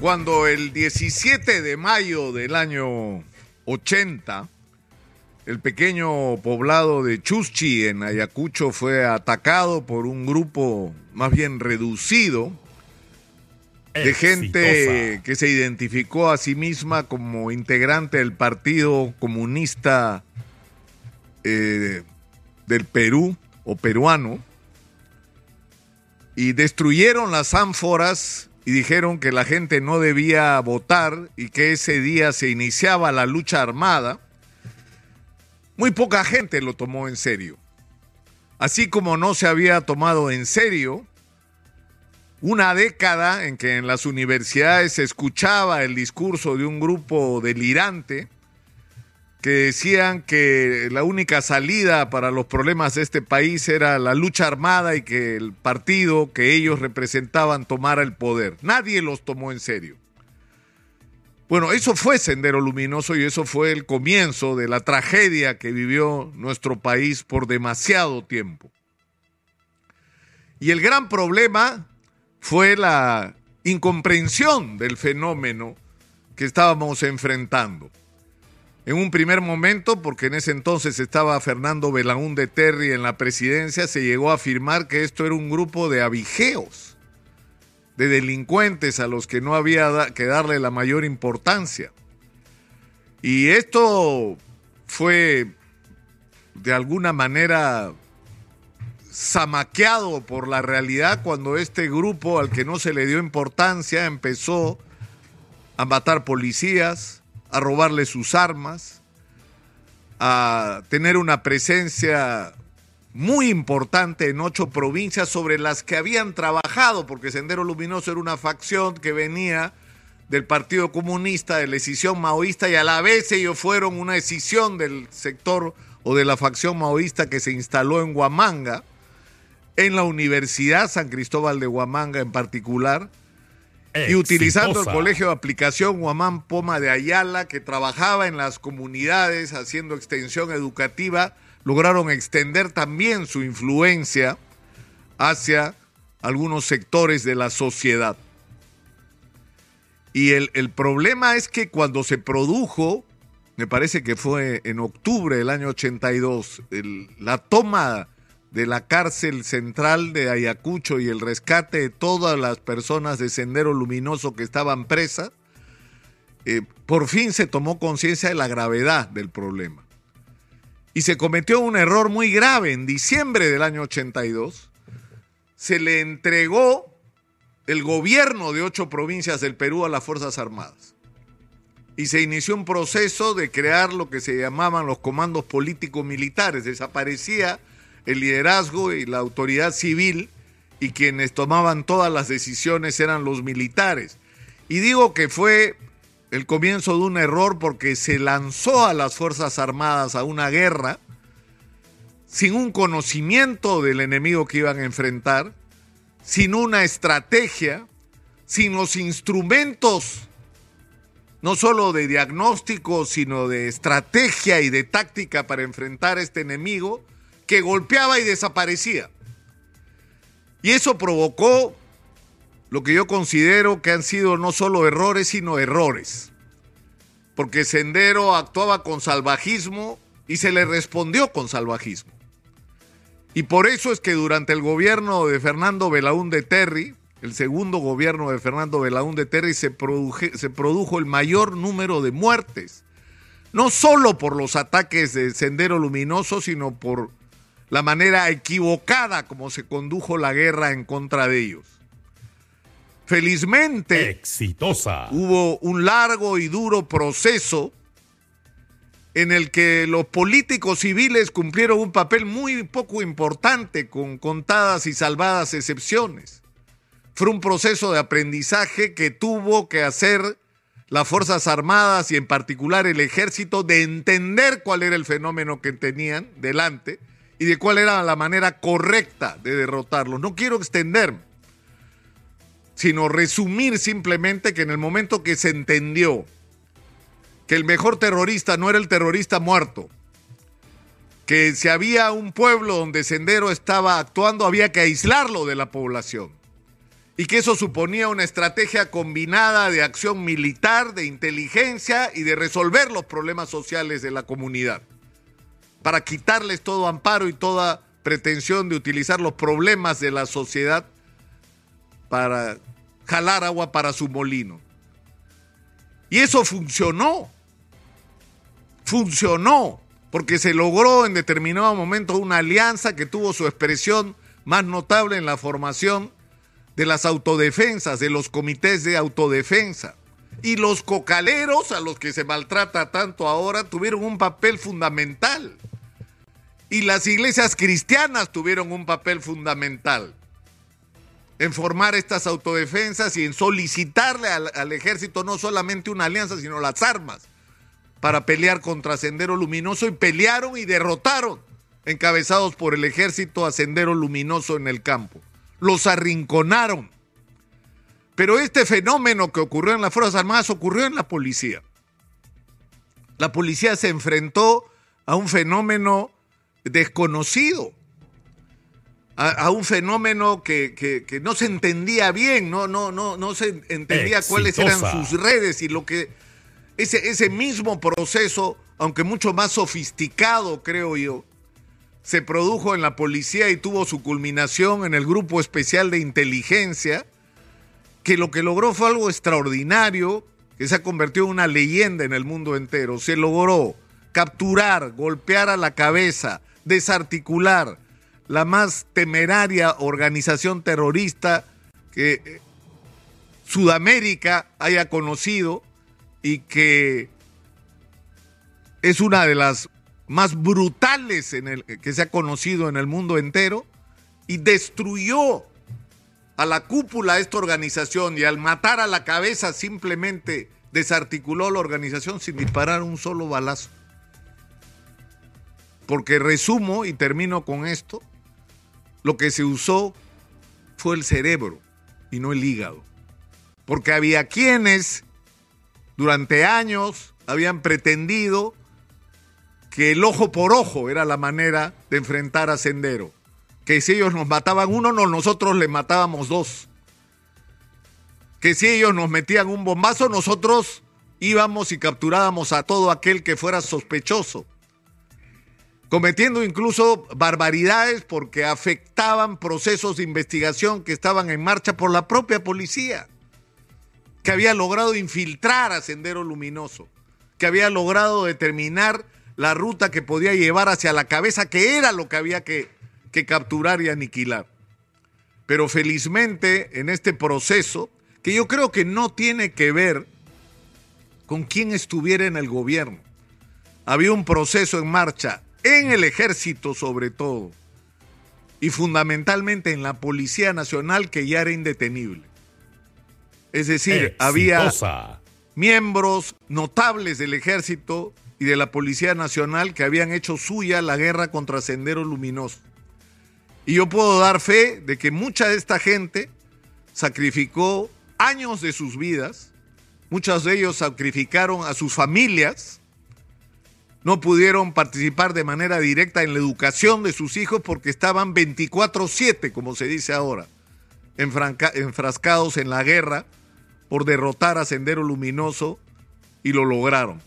Cuando el 17 de mayo del año 80, el pequeño poblado de Chuschi en Ayacucho fue atacado por un grupo más bien reducido de gente que se identificó a sí misma como integrante del Partido Comunista eh, del Perú o peruano y destruyeron las ánforas y dijeron que la gente no debía votar y que ese día se iniciaba la lucha armada, muy poca gente lo tomó en serio. Así como no se había tomado en serio una década en que en las universidades se escuchaba el discurso de un grupo delirante que decían que la única salida para los problemas de este país era la lucha armada y que el partido que ellos representaban tomara el poder. Nadie los tomó en serio. Bueno, eso fue Sendero Luminoso y eso fue el comienzo de la tragedia que vivió nuestro país por demasiado tiempo. Y el gran problema fue la incomprensión del fenómeno que estábamos enfrentando en un primer momento, porque en ese entonces estaba Fernando de Terry en la presidencia, se llegó a afirmar que esto era un grupo de abigeos, de delincuentes a los que no había que darle la mayor importancia. Y esto fue de alguna manera zamaqueado por la realidad cuando este grupo al que no se le dio importancia empezó a matar policías, a robarle sus armas, a tener una presencia muy importante en ocho provincias sobre las que habían trabajado, porque Sendero Luminoso era una facción que venía del Partido Comunista, de la decisión maoísta, y a la vez ellos fueron una decisión del sector o de la facción maoísta que se instaló en Huamanga, en la Universidad San Cristóbal de Huamanga en particular, y utilizando el colegio de aplicación Guamán Poma de Ayala, que trabajaba en las comunidades haciendo extensión educativa, lograron extender también su influencia hacia algunos sectores de la sociedad. Y el, el, problema es que cuando se produjo, me parece que fue en octubre del año 82, el, la toma de la cárcel central de Ayacucho y el rescate de todas las personas de Sendero Luminoso que estaban presas, eh, por fin se tomó conciencia de la gravedad del problema. Y se cometió un error muy grave. En diciembre del año 82 se le entregó el gobierno de ocho provincias del Perú a las Fuerzas Armadas. Y se inició un proceso de crear lo que se llamaban los comandos políticos militares. Desaparecía el liderazgo y la autoridad civil y quienes tomaban todas las decisiones eran los militares. Y digo que fue el comienzo de un error porque se lanzó a las Fuerzas Armadas a una guerra sin un conocimiento del enemigo que iban a enfrentar, sin una estrategia, sin los instrumentos, no solo de diagnóstico, sino de estrategia y de táctica para enfrentar a este enemigo, que golpeaba y desaparecía. Y eso provocó lo que yo considero que han sido no solo errores, sino errores. Porque Sendero actuaba con salvajismo y se le respondió con salvajismo. Y por eso es que durante el gobierno de Fernando Belaúnde Terry, el segundo gobierno de Fernando Belaúnde Terry, se, se produjo el mayor número de muertes. No solo por los ataques de Sendero Luminoso, sino por la manera equivocada como se condujo la guerra en contra de ellos. Felizmente, exitosa. Hubo un largo y duro proceso en el que los políticos civiles cumplieron un papel muy poco importante con contadas y salvadas excepciones. Fue un proceso de aprendizaje que tuvo que hacer las Fuerzas Armadas y en particular el ejército de entender cuál era el fenómeno que tenían delante y de cuál era la manera correcta de derrotarlo. No quiero extenderme, sino resumir simplemente que en el momento que se entendió que el mejor terrorista no era el terrorista muerto, que si había un pueblo donde Sendero estaba actuando había que aislarlo de la población y que eso suponía una estrategia combinada de acción militar, de inteligencia y de resolver los problemas sociales de la comunidad, para quitarles todo amparo y toda pretensión de utilizar los problemas de la sociedad para jalar agua para su molino. Y eso funcionó. Funcionó, porque se logró en determinado momento una alianza que tuvo su expresión más notable en la formación de las autodefensas, de los comités de autodefensa. Y los cocaleros, a los que se maltrata tanto ahora, tuvieron un papel fundamental. Y las iglesias cristianas tuvieron un papel fundamental en formar estas autodefensas y en solicitarle al, ejército no solamente una alianza, sino las armas para pelear contra Sendero Luminoso y pelearon y derrotaron, encabezados por el ejército a Sendero Luminoso en el campo. Los arrinconaron. Pero este fenómeno que ocurrió en las Fuerzas Armadas ocurrió en la policía. La policía se enfrentó a un fenómeno desconocido a, un fenómeno que, no se entendía bien, no, no, no, no se entendía cuáles eran sus redes y lo que ese, ese mismo proceso, aunque mucho más sofisticado, creo yo, se produjo en la policía y tuvo su culminación en el grupo especial de inteligencia, que lo que logró fue algo extraordinario, que se ha convertido en una leyenda en el mundo entero. Se logró capturar, golpear a la cabeza, desarticular, la más temeraria organización terrorista que Sudamérica haya conocido y que es una de las más brutales que se ha conocido en el mundo entero y destruyó a la cúpula de esta organización y al matar a la cabeza simplemente desarticuló la organización sin disparar un solo balazo. Porque resumo y termino con esto, lo que se usó fue el cerebro y no el hígado. Porque había quienes durante años habían pretendido que el ojo por ojo era la manera de enfrentar a Sendero. Que si ellos nos mataban uno, no, nosotros les matábamos dos. Que si ellos nos metían un bombazo, nosotros íbamos y capturábamos a todo aquel que fuera sospechoso cometiendo incluso barbaridades porque afectaban procesos de investigación que estaban en marcha por la propia policía, que había logrado infiltrar a Sendero Luminoso, que había logrado determinar la ruta que podía llevar hacia la cabeza, que era lo que había que, que capturar y aniquilar. Pero felizmente en este proceso, que yo creo que no tiene que ver con quién estuviera en el gobierno, había un proceso en marcha en el ejército sobre todo, y fundamentalmente en la Policía Nacional que ya era indetenible. Es decir, había miembros notables del ejército y de la Policía Nacional que habían hecho suya la guerra contra Sendero Luminoso. Y yo puedo dar fe de que mucha de esta gente sacrificó años de sus vidas, muchos de ellos sacrificaron a sus familias, no pudieron participar de manera directa en la educación de sus hijos porque estaban 24/7, como se dice ahora, enfrascados en la guerra por derrotar a Sendero Luminoso y lo lograron.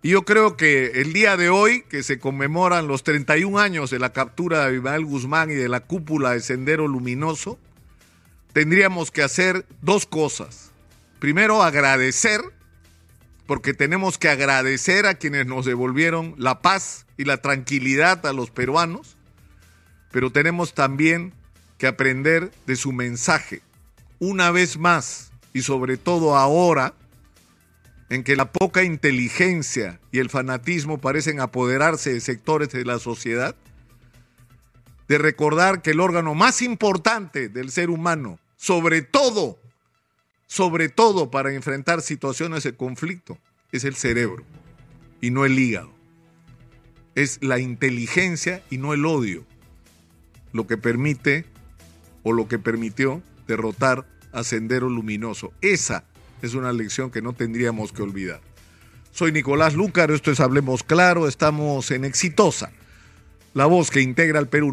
Y yo creo que el día de hoy, que se conmemoran los 31 años de la captura de Abimael Guzmán y de la cúpula de Sendero Luminoso, tendríamos que hacer dos cosas. Primero, agradecer porque tenemos que agradecer a quienes nos devolvieron la paz y la tranquilidad a los peruanos, pero tenemos también que aprender de su mensaje. Una vez más, y sobre todo ahora, en que la poca inteligencia y el fanatismo parecen apoderarse de sectores de la sociedad, de recordar que el órgano más importante del ser humano, sobre todo sobre todo para enfrentar situaciones de conflicto, es el cerebro y no el hígado. Es la inteligencia y no el odio lo que permite o lo que permitió derrotar a Sendero Luminoso. Esa es una lección que no tendríamos que olvidar. Soy Nicolás Lúcar, esto es Hablemos Claro, estamos en Exitosa, la voz que integra al Perú.